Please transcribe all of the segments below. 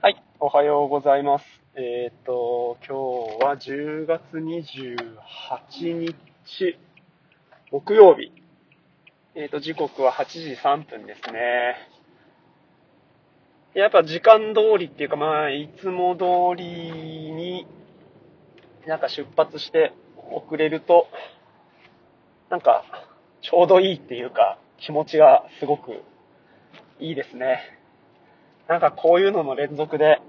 はい、おはようございます。えっ、と、今日は10月28日、木曜日。えっ、と、時刻は8時3分ですね。やっぱ時間通りっていうか、まあ、いつも通りに、なんか出発して遅れると、なんか、ちょうどいいっていうか、気持ちがすごくいいですね。なんかこういうのの連続で、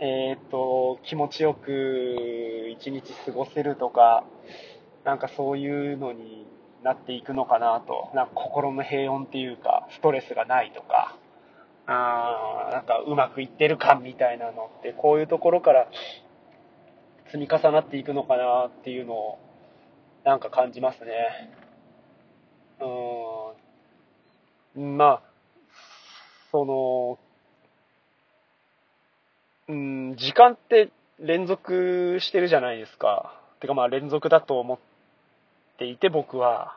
えーっと、気持ちよく一日過ごせるとか、なんかそういうのになっていくのかなと、なんか心の平穏っていうか、ストレスがないとか、あーなんかうまくいってる感みたいなのって、こういうところから積み重なっていくのかなっていうのを、なんか感じますね。うーん。まあ、その、うん、時間って連続してるじゃないですか。てかまあ連続だと思っていて僕は、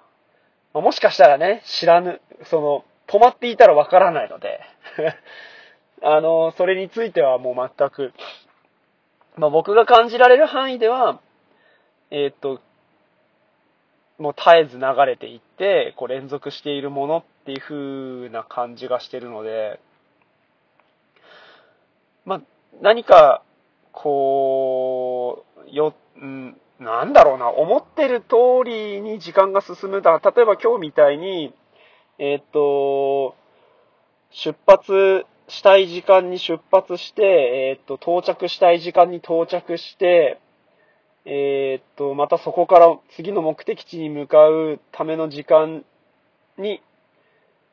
まあ、もしかしたらね、知らぬ、その、止まっていたらわからないので、あの、それについてはもう全く、まあ僕が感じられる範囲では、えーっと、もう絶えず流れていって、こう連続しているものっていう風な感じがしてるので、まあ、何か、こう、よ、ん、なんだろうな、思ってる通りに時間が進むだ。例えば今日みたいに、えーっと、出発したい時間に出発して、えーっと、到着したい時間に到着して、えーっと、またそこから次の目的地に向かうための時間に、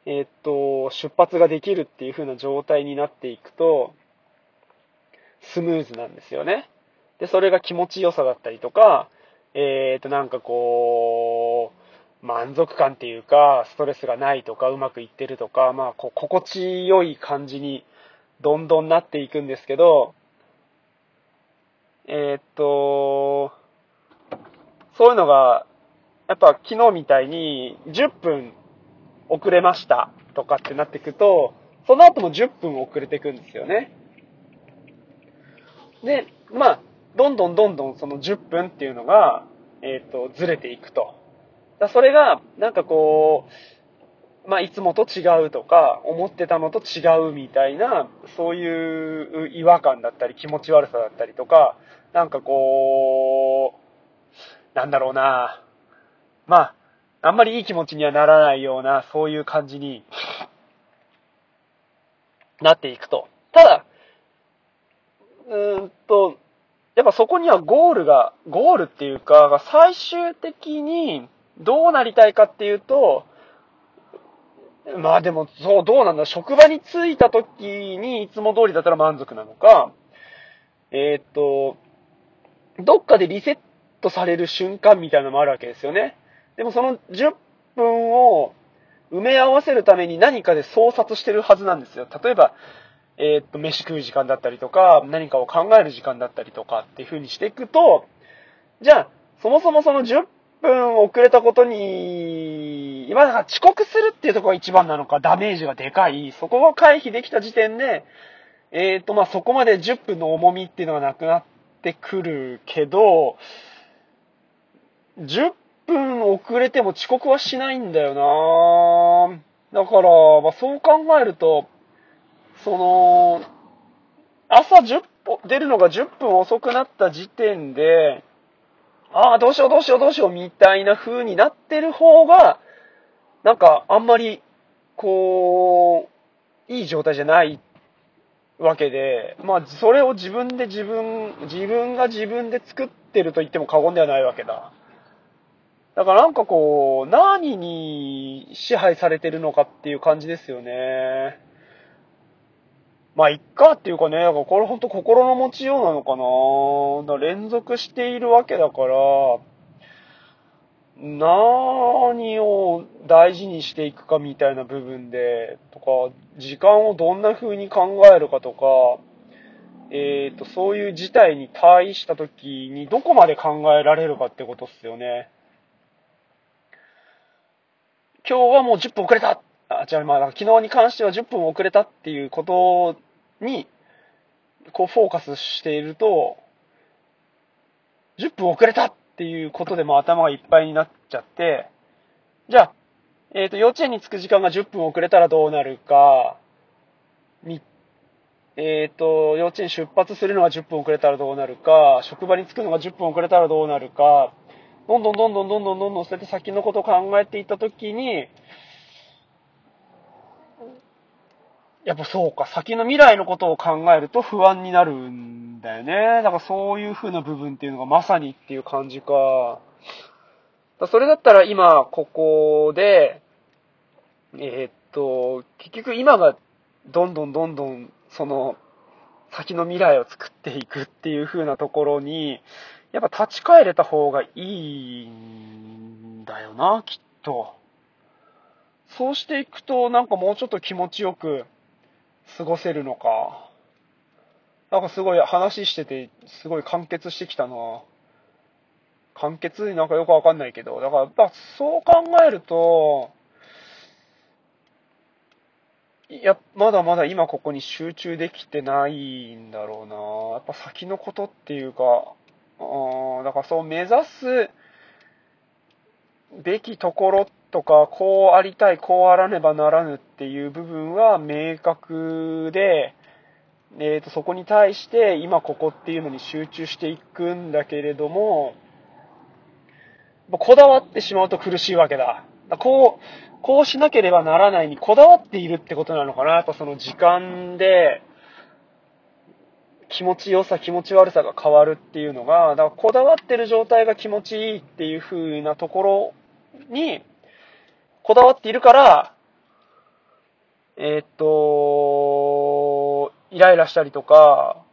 えーっと、出発ができるっていう風な状態になっていくと、スムーズなんですよね。で、それが気持ちよさだったりとか、えーっと、なんかこう、満足感っていうか、ストレスがないとか、うまくいってるとか、まあ、こう、心地よい感じにどんどんなっていくんですけど、えーっと、そういうのが、やっぱ昨日みたいに10分遅れましたとかってなってくと、その後も10分遅れていくんですよね。で、まあ、どんどんどんどんその10分っていうのが、えーっと、ずれていくと。だそれが、なんかこう、まあ、いつもと違うとか、思ってたのと違うみたいな、そういう違和感だったり、気持ち悪さだったりとか、なんかこう、なんだろうな。まあ、あんまりいい気持ちにはならないような、そういう感じになっていくと。ただ、うーんと、やっぱそこにはゴールが、ゴールっていうか、最終的にどうなりたいかっていうと、まあでも、そう、どうなんだ？職場に着いた時にいつも通りだったら満足なのか、えーっと、どっかでリセットされる瞬間みたいなのもあるわけですよね。でもその10分を埋め合わせるために何かで操作してるはずなんですよ。例えば、えーっと、飯食う時間だったりとか、何かを考える時間だったりとかっていう風にしていくと、じゃあ、そもそもその10分遅れたことに、今だから遅刻するっていうところが一番なのか、ダメージがでかい、そこを回避できた時点で、えーと、まあ、そこまで10分の重みっていうのがなくなってくるけど、10分遅れても遅刻はしないんだよな。だから、まあ、そう考えると、その、朝10分、出るのが10分遅くなった時点で、ああ、どうしようどうしようどうしようみたいな風になってる方が、なんかあんまり、こう、いい状態じゃないわけで、まあ、それを自分で自分、自分が自分で作ってると言っても過言ではないわけだ。だからなんかこう、何に支配されてるのかっていう感じですよね。まあ、いっかっていうかね、だからこれ本当心の持ちようなのかな。だか連続しているわけだから、何を大事にしていくかみたいな部分で、とか、時間をどんな風に考えるかとか、えっ、と、そういう事態に対した時にどこまで考えられるかってことっすよね。今日はもう10分遅れたあ、違う、まあ、昨日に関しては10分遅れたっていうことに、こうフォーカスしていると、10分遅れたっていうことでも頭がいっぱいになっちゃって、じゃあ、えっ、ー、と、幼稚園に着く時間が10分遅れたらどうなるか、み、えっ、ー、と、幼稚園出発するのが10分遅れたらどうなるか、職場に着くのが10分遅れたらどうなるか、どんどんどんどんどんどんどんどんそうやって先のことを考えていったときに、やっぱそうか、先の未来のことを考えると不安になるんだよね。だからそういう風な部分っていうのがまさにっていう感じか。それだったら今、ここで、えー、っと、結局今がどんどんどんどん、その、先の未来を作っていくっていう風なところに、やっぱ立ち返れた方がいいんだよな、きっと。そうしていくと、なんかもうちょっと気持ちよく過ごせるのか。なんかすごい話してて、すごい完結してきたな。完結？なんかよくわかんないけど、だからやっぱそう考えると、いや、まだまだ今ここに集中できてないんだろうな。やっぱ先のことっていうか、あだからそう目指すべきところっとか、こうありたい、こうあらねばならぬっていう部分は明確で、えっ、ー、と、そこに対して今ここっていうのに集中していくんだけれども、こだわってしまうと苦しいわけだ。こう、こうしなければならないにこだわっているってことなのかな。やっぱその時間で、気持ちよさ、気持ち悪さが変わるっていうのが、だからこだわってる状態が気持ちいいっていう風なところに、こだわっているから、えー、っと、イライラしたりとか、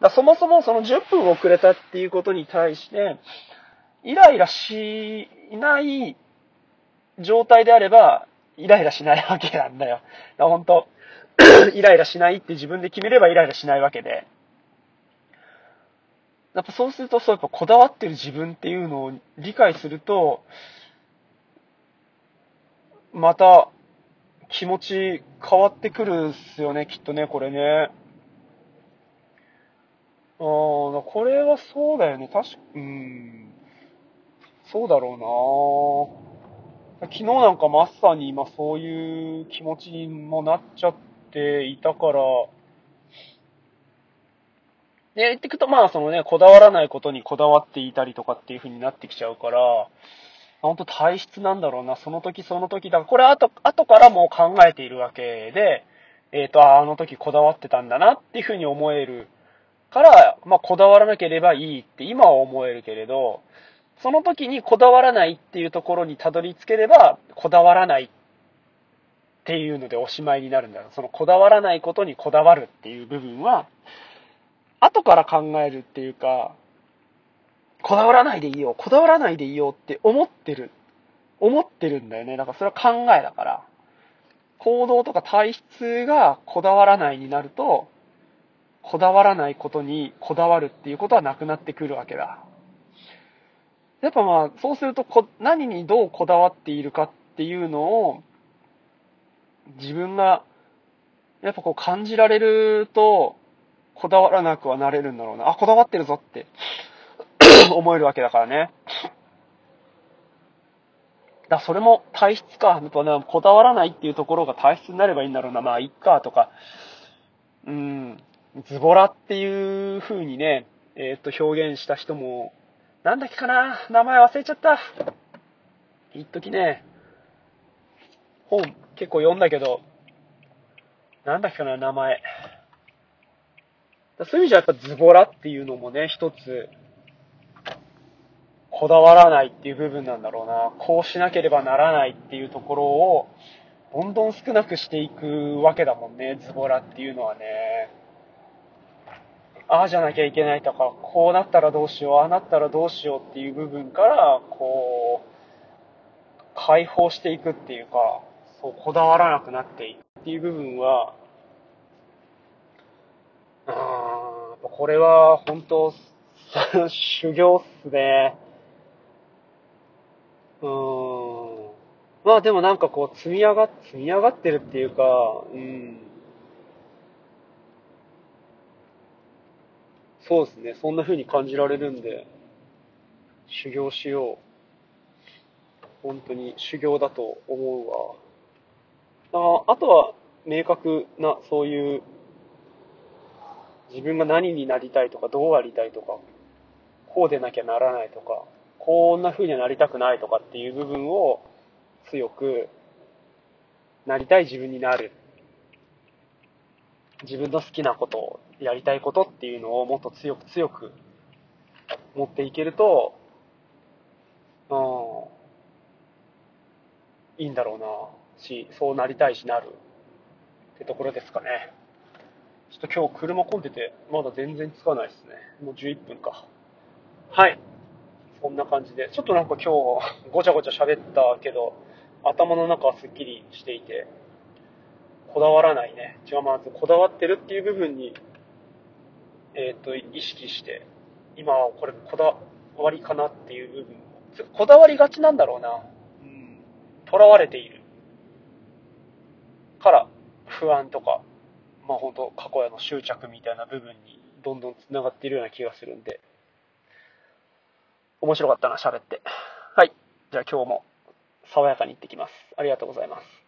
だそもそもその10分遅れたっていうことに対して、イライラしない状態であれば、イライラしないわけなんだよ。だ本当 イライラしないって自分で決めればイライラしないわけで。やっぱそうすると、そうやっぱこだわってる自分っていうのを理解すると、また気持ち変わってくるっすよね、きっとね、これね。ああ、これはそうだよね。確か、うん。そうだろうな昨日なんかまさに今そういう気持ちにもなっちゃっていたから、で、言ってくと、まあ、そのね、こだわらないことにこだわっていたりとかっていう風になってきちゃうから、本当体質なんだろうな、その時その時だ。これ後、後からも考えているわけで、えっ、ー、と、あの時こだわってたんだなっていう風に思えるから、まあ、こだわらなければいいって今は思えるけれど、その時にこだわらないっていうところにたどり着ければ、こだわらないっていうのでおしまいになるんだ。そのこだわらないことにこだわるっていう部分は、後から考えるっていうか、こだわらないでいいよ、こだわらないでいいよって思ってる。思ってるんだよね。だからそれは考えだから。行動とか体質がこだわらないになると、こだわらないことにこだわるっていうことはなくなってくるわけだ。やっぱまあ、そうするとこ、何にどうこだわっているかっていうのを、自分が、やっぱこう感じられると、こだわらなくはなれるんだろうな。あ、こだわってるぞって思えるわけだからね。だそれも体質か。やっぱね、こだわらないっていうところが体質になればいいんだろうな。まあ、いっか、とか。うん。ズボラっていう風にね、えー、っと、表現した人も、なんだっけかな名前忘れちゃった。一時ね、本結構読んだけど、なんだっけかな名前。そういう意味じゃやっぱズボラっていうのもね、一つ、こだわらないっていう部分なんだろうな。こうしなければならないっていうところを、どんどん少なくしていくわけだもんね、ズボラっていうのはね。ああじゃなきゃいけないとか、こうなったらどうしよう、ああなったらどうしようっていう部分から、こう、解放していくっていうか、そう、こだわらなくなっていくっていう部分は、うーん、これは本当、修行っすね。うーん。まあでもなんかこう積み上が、積み上がってるっていうか、うん。そうですね。そんな風に感じられるんで、修行しよう。本当に修行だと思うわ。ああとは、明確な、そういう、自分が何になりたいとか、どうありたいとか、こうでなきゃならないとか、こんな風にはなりたくないとかっていう部分を強く、なりたい自分になる。自分の好きなことを、やりたいことっていうのをもっと強く強く持っていけると、うん、いいんだろうな、し、そうなりたいしなるってところですかね。ちょっと今日車混んでて、まだ全然つかないですね。もう11分か。はい。そんな感じで。ちょっとなんか今日、ごちゃごちゃ喋ったけど、頭の中はすっきりしていて、こだわらないね。違う、まずこだわってるっていう部分に、えっ、ー、と、意識して、今はこれこだわりかなっていう部分こだわりがちなんだろうな。うん。囚われている。から、不安とか、まあ本当過去への執着みたいな部分にどんどん繋がっているような気がするんで、面白かったな、喋って。はい。じゃあ今日も爽やかに行ってきます。ありがとうございます。